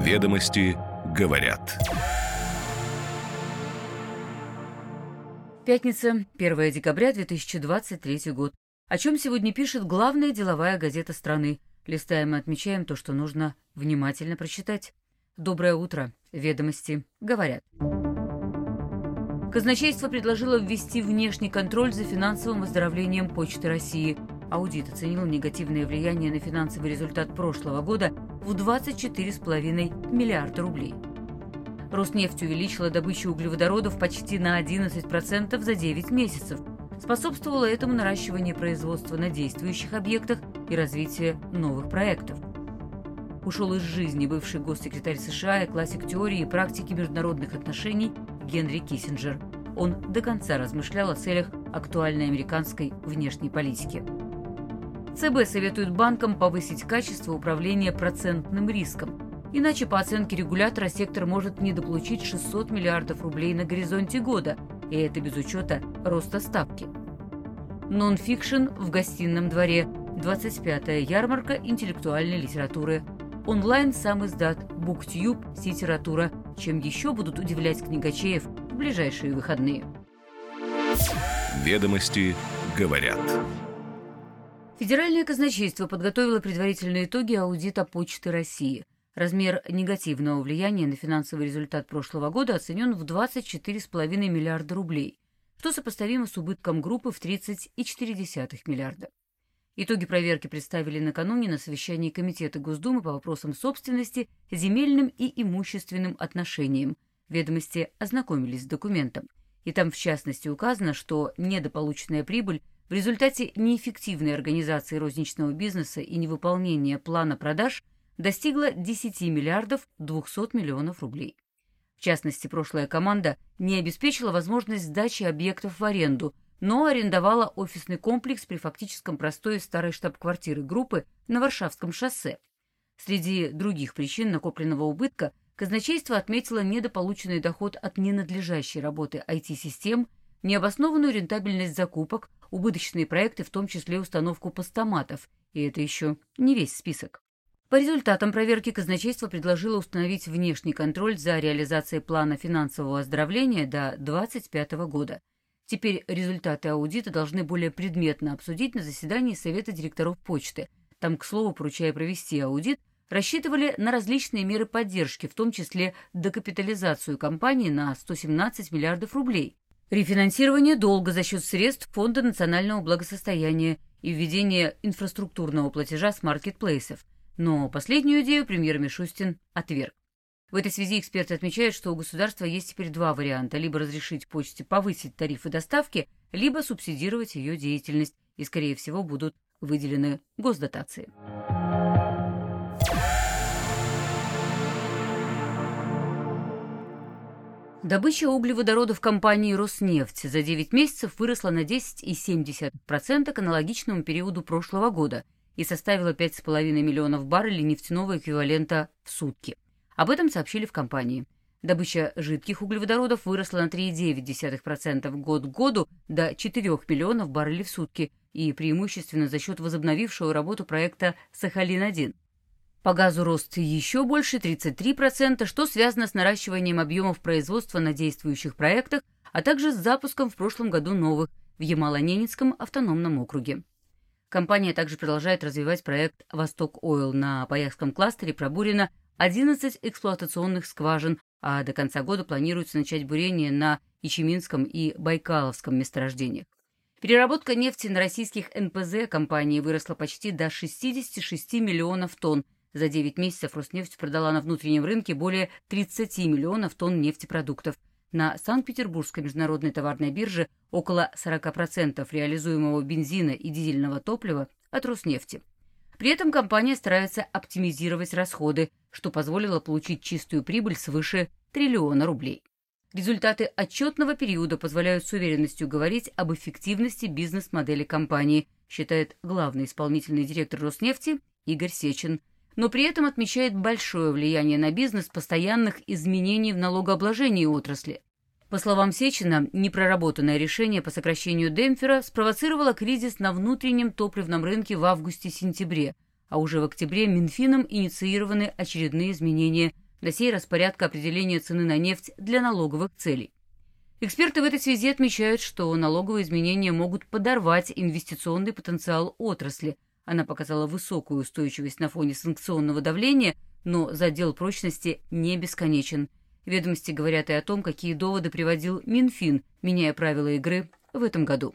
Ведомости говорят. Пятница, 1 декабря 2023 год. О чем сегодня пишет главная деловая газета страны. Листаем и отмечаем то, что нужно внимательно прочитать. Доброе утро. Ведомости говорят. Казначейство предложило ввести внешний контроль за финансовым оздоровлением Почты России. Аудит оценил негативное влияние на финансовый результат прошлого года в 24,5 миллиарда рублей. Роснефть увеличила добычу углеводородов почти на 11% за 9 месяцев. Способствовало этому наращивание производства на действующих объектах и развитие новых проектов. Ушел из жизни бывший госсекретарь США и классик теории и практики международных отношений Генри Киссинджер. Он до конца размышлял о целях актуальной американской внешней политики. ЦБ советует банкам повысить качество управления процентным риском – Иначе, по оценке регулятора, сектор может недополучить 600 миллиардов рублей на горизонте года, и это без учета роста ставки. Нон-фикшн в гостином дворе. 25-я ярмарка интеллектуальной литературы. Онлайн самиздат Буктюб Сетература. Чем еще будут удивлять книгочеев в ближайшие выходные. Ведомости говорят. Федеральное казначейство подготовило предварительные итоги аудита Почты России. Размер негативного влияния на финансовый результат прошлого года оценен в 24,5 миллиарда рублей, что сопоставимо с убытком группы в 30,4 миллиарда. Итоги проверки представили накануне на совещании Комитета Госдумы по вопросам собственности, земельным и имущественным отношениям. Ведомости ознакомились с документом. И там в частности указано, что недополученная прибыль в результате неэффективной организации розничного бизнеса и невыполнения плана продаж достигла 10 миллиардов 200 миллионов рублей. В частности, прошлая команда не обеспечила возможность сдачи объектов в аренду, но арендовала офисный комплекс при фактическом простое старой штаб-квартиры группы на Варшавском шоссе. Среди других причин накопленного убытка казначейство отметило недополученный доход от ненадлежащей работы IT-систем, необоснованную рентабельность закупок, убыточные проекты, в том числе установку постаматов, и это еще не весь список. По результатам проверки казначейство предложило установить внешний контроль за реализацией плана финансового оздоровления до 2025 года. Теперь результаты аудита должны более предметно обсудить на заседании Совета директоров почты. Там, к слову, поручая провести аудит, рассчитывали на различные меры поддержки, в том числе докапитализацию компании на 117 миллиардов рублей, рефинансирование долга за счет средств Фонда национального благосостояния и введение инфраструктурного платежа с маркетплейсов – но последнюю идею премьер Мишустин отверг. В этой связи эксперты отмечают, что у государства есть теперь два варианта – либо разрешить почте повысить тарифы доставки, либо субсидировать ее деятельность, и, скорее всего, будут выделены госдотации. Добыча углеводородов компании «Роснефть» за 9 месяцев выросла на 10,7% к аналогичному периоду прошлого года – и составила 5,5 миллионов баррелей нефтяного эквивалента в сутки. Об этом сообщили в компании. Добыча жидких углеводородов выросла на 3,9% год к году до 4 миллионов баррелей в сутки и преимущественно за счет возобновившего работу проекта «Сахалин-1». По газу рост еще больше 33%, что связано с наращиванием объемов производства на действующих проектах, а также с запуском в прошлом году новых в Ямало-Ненецком автономном округе. Компания также продолжает развивать проект «Восток Ойл». На Паякском кластере пробурено 11 эксплуатационных скважин, а до конца года планируется начать бурение на Ичеминском и Байкаловском месторождениях. Переработка нефти на российских НПЗ компании выросла почти до 66 миллионов тонн. За 9 месяцев Роснефть продала на внутреннем рынке более 30 миллионов тонн нефтепродуктов – на Санкт-Петербургской международной товарной бирже около 40% реализуемого бензина и дизельного топлива от Роснефти. При этом компания старается оптимизировать расходы, что позволило получить чистую прибыль свыше триллиона рублей. Результаты отчетного периода позволяют с уверенностью говорить об эффективности бизнес-модели компании, считает главный исполнительный директор Роснефти Игорь Сечин, но при этом отмечает большое влияние на бизнес постоянных изменений в налогообложении отрасли. По словам Сечина, непроработанное решение по сокращению демпфера спровоцировало кризис на внутреннем топливном рынке в августе-сентябре, а уже в октябре Минфином инициированы очередные изменения, на сей раз порядка определения цены на нефть для налоговых целей. Эксперты в этой связи отмечают, что налоговые изменения могут подорвать инвестиционный потенциал отрасли. Она показала высокую устойчивость на фоне санкционного давления, но задел прочности не бесконечен. Ведомости говорят и о том, какие доводы приводил Минфин, меняя правила игры в этом году.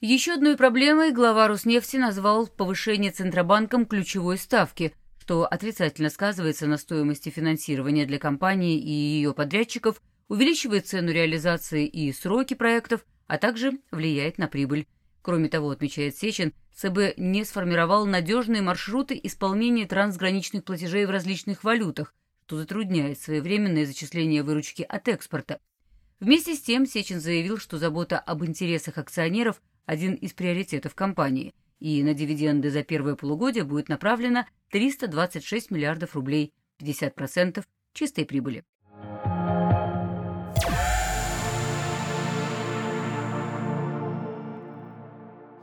Еще одной проблемой глава Роснефти назвал повышение Центробанком ключевой ставки, что отрицательно сказывается на стоимости финансирования для компании и ее подрядчиков – увеличивает цену реализации и сроки проектов, а также влияет на прибыль. Кроме того, отмечает Сечин, ЦБ не сформировал надежные маршруты исполнения трансграничных платежей в различных валютах, что затрудняет своевременное зачисление выручки от экспорта. Вместе с тем Сечин заявил, что забота об интересах акционеров – один из приоритетов компании, и на дивиденды за первое полугодие будет направлено 326 миллиардов рублей, 50% чистой прибыли.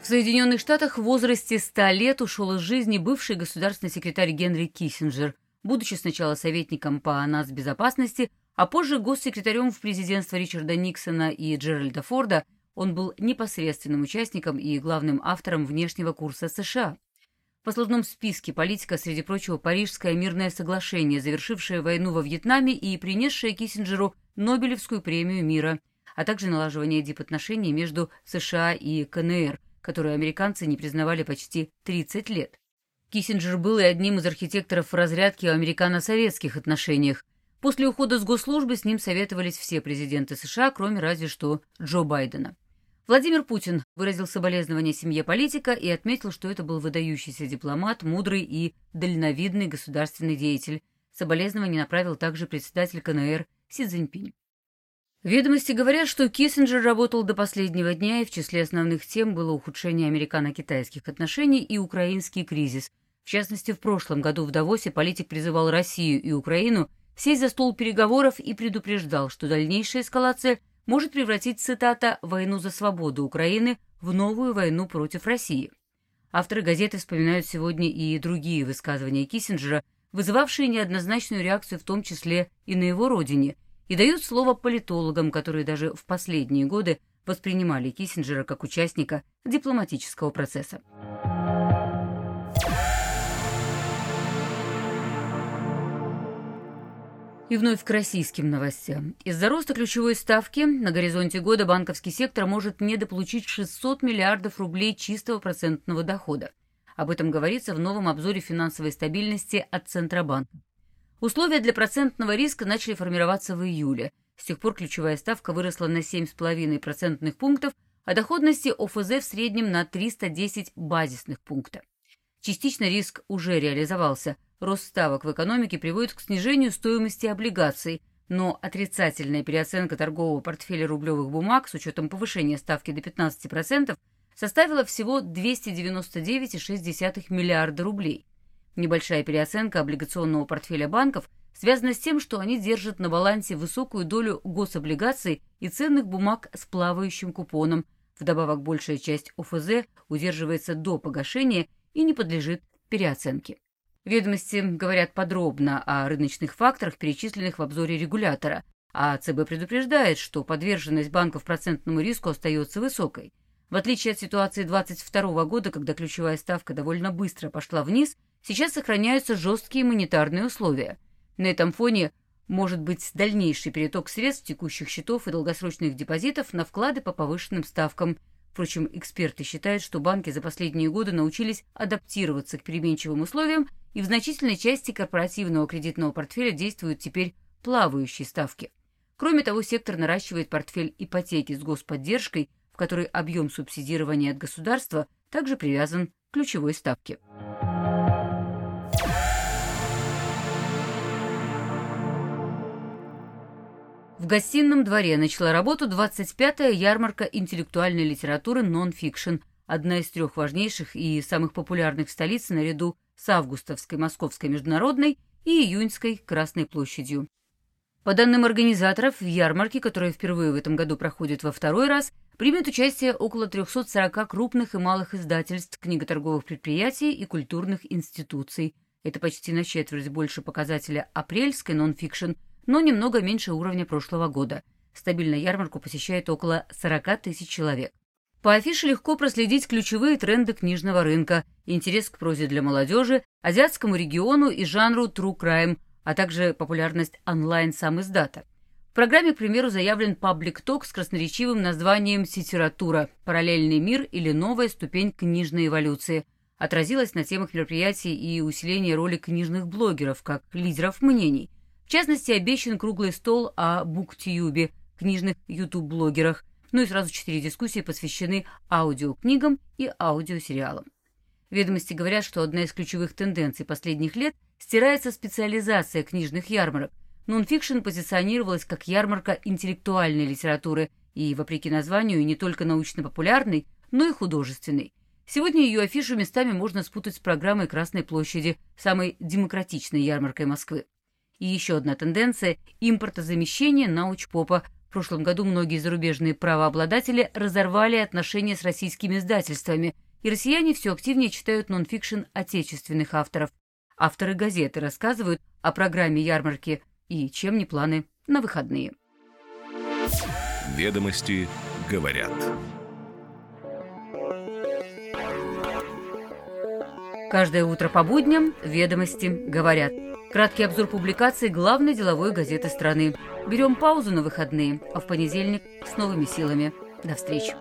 В Соединенных Штатах в возрасте 100 лет ушел из жизни бывший государственный секретарь Генри Киссинджер, будучи сначала советником по нацбезопасности, а позже госсекретарем в президентство Ричарда Никсона и Джеральда Форда, он был непосредственным участником и главным автором внешнего курса США. В послужном списке политика, среди прочего, Парижское мирное соглашение, завершившее войну во Вьетнаме и принесшее Киссинджеру Нобелевскую премию мира, а также налаживание дипотношений между США и КНР, которую американцы не признавали почти 30 лет. Киссинджер был и одним из архитекторов разрядки в американо-советских отношениях. После ухода с госслужбы с ним советовались все президенты США, кроме разве что Джо Байдена. Владимир Путин выразил соболезнования семье политика и отметил, что это был выдающийся дипломат, мудрый и дальновидный государственный деятель. Соболезнования направил также председатель КНР Си Цзиньпинь. Ведомости говорят, что Киссинджер работал до последнего дня, и в числе основных тем было ухудшение американо-китайских отношений и украинский кризис. В частности, в прошлом году в Давосе политик призывал Россию и Украину сесть за стол переговоров и предупреждал, что дальнейшая эскалация может превратить, цитата, «войну за свободу Украины» в новую войну против России. Авторы газеты вспоминают сегодня и другие высказывания Киссинджера, вызывавшие неоднозначную реакцию в том числе и на его родине – и дают слово политологам, которые даже в последние годы воспринимали Киссинджера как участника дипломатического процесса. И вновь к российским новостям. Из-за роста ключевой ставки на горизонте года банковский сектор может недополучить 600 миллиардов рублей чистого процентного дохода. Об этом говорится в новом обзоре финансовой стабильности от Центробанка. Условия для процентного риска начали формироваться в июле. С тех пор ключевая ставка выросла на 7,5 процентных пунктов, а доходности ОФЗ в среднем на 310 базисных пункта. Частично риск уже реализовался. Рост ставок в экономике приводит к снижению стоимости облигаций, но отрицательная переоценка торгового портфеля рублевых бумаг с учетом повышения ставки до 15% составила всего 299,6 миллиарда рублей. Небольшая переоценка облигационного портфеля банков связана с тем, что они держат на балансе высокую долю гособлигаций и ценных бумаг с плавающим купоном. Вдобавок большая часть ОФЗ удерживается до погашения и не подлежит переоценке. Ведомости говорят подробно о рыночных факторах, перечисленных в обзоре регулятора, а ЦБ предупреждает, что подверженность банков процентному риску остается высокой. В отличие от ситуации 2022 года, когда ключевая ставка довольно быстро пошла вниз, сейчас сохраняются жесткие монетарные условия. На этом фоне может быть дальнейший переток средств текущих счетов и долгосрочных депозитов на вклады по повышенным ставкам. Впрочем, эксперты считают, что банки за последние годы научились адаптироваться к переменчивым условиям, и в значительной части корпоративного кредитного портфеля действуют теперь плавающие ставки. Кроме того, сектор наращивает портфель ипотеки с господдержкой, в которой объем субсидирования от государства также привязан к ключевой ставке. В гостином дворе начала работу 25-я ярмарка интеллектуальной литературы «Нон-фикшн», одна из трех важнейших и самых популярных столиц наряду с Августовской Московской международной и Июньской Красной площадью. По данным организаторов, в ярмарке, которая впервые в этом году проходит во второй раз, примет участие около 340 крупных и малых издательств, книготорговых предприятий и культурных институций. Это почти на четверть больше показателя апрельской нон-фикшн, но немного меньше уровня прошлого года. Стабильно ярмарку посещает около 40 тысяч человек. По афише легко проследить ключевые тренды книжного рынка, интерес к прозе для молодежи, азиатскому региону и жанру true crime, а также популярность онлайн-сам издата. В программе, к примеру, заявлен паблик-ток с красноречивым названием «Ситература. Параллельный мир или новая ступень книжной эволюции». Отразилась на темах мероприятий и усиление роли книжных блогеров как лидеров мнений. В частности, обещан круглый стол о буктюбе, книжных ютуб-блогерах – ну и сразу четыре дискуссии посвящены аудиокнигам и аудиосериалам. Ведомости говорят, что одна из ключевых тенденций последних лет стирается специализация книжных ярмарок. Нонфикшн позиционировалась как ярмарка интеллектуальной литературы и, вопреки названию, не только научно-популярной, но и художественной. Сегодня ее афишу местами можно спутать с программой Красной площади, самой демократичной ярмаркой Москвы. И еще одна тенденция – импортозамещение научпопа, прошлом году многие зарубежные правообладатели разорвали отношения с российскими издательствами, и россияне все активнее читают нонфикшн отечественных авторов. Авторы газеты рассказывают о программе ярмарки и чем не планы на выходные. Ведомости говорят. Каждое утро по будням «Ведомости говорят». Краткий обзор публикаций главной деловой газеты страны. Берем паузу на выходные, а в понедельник с новыми силами. До встречи.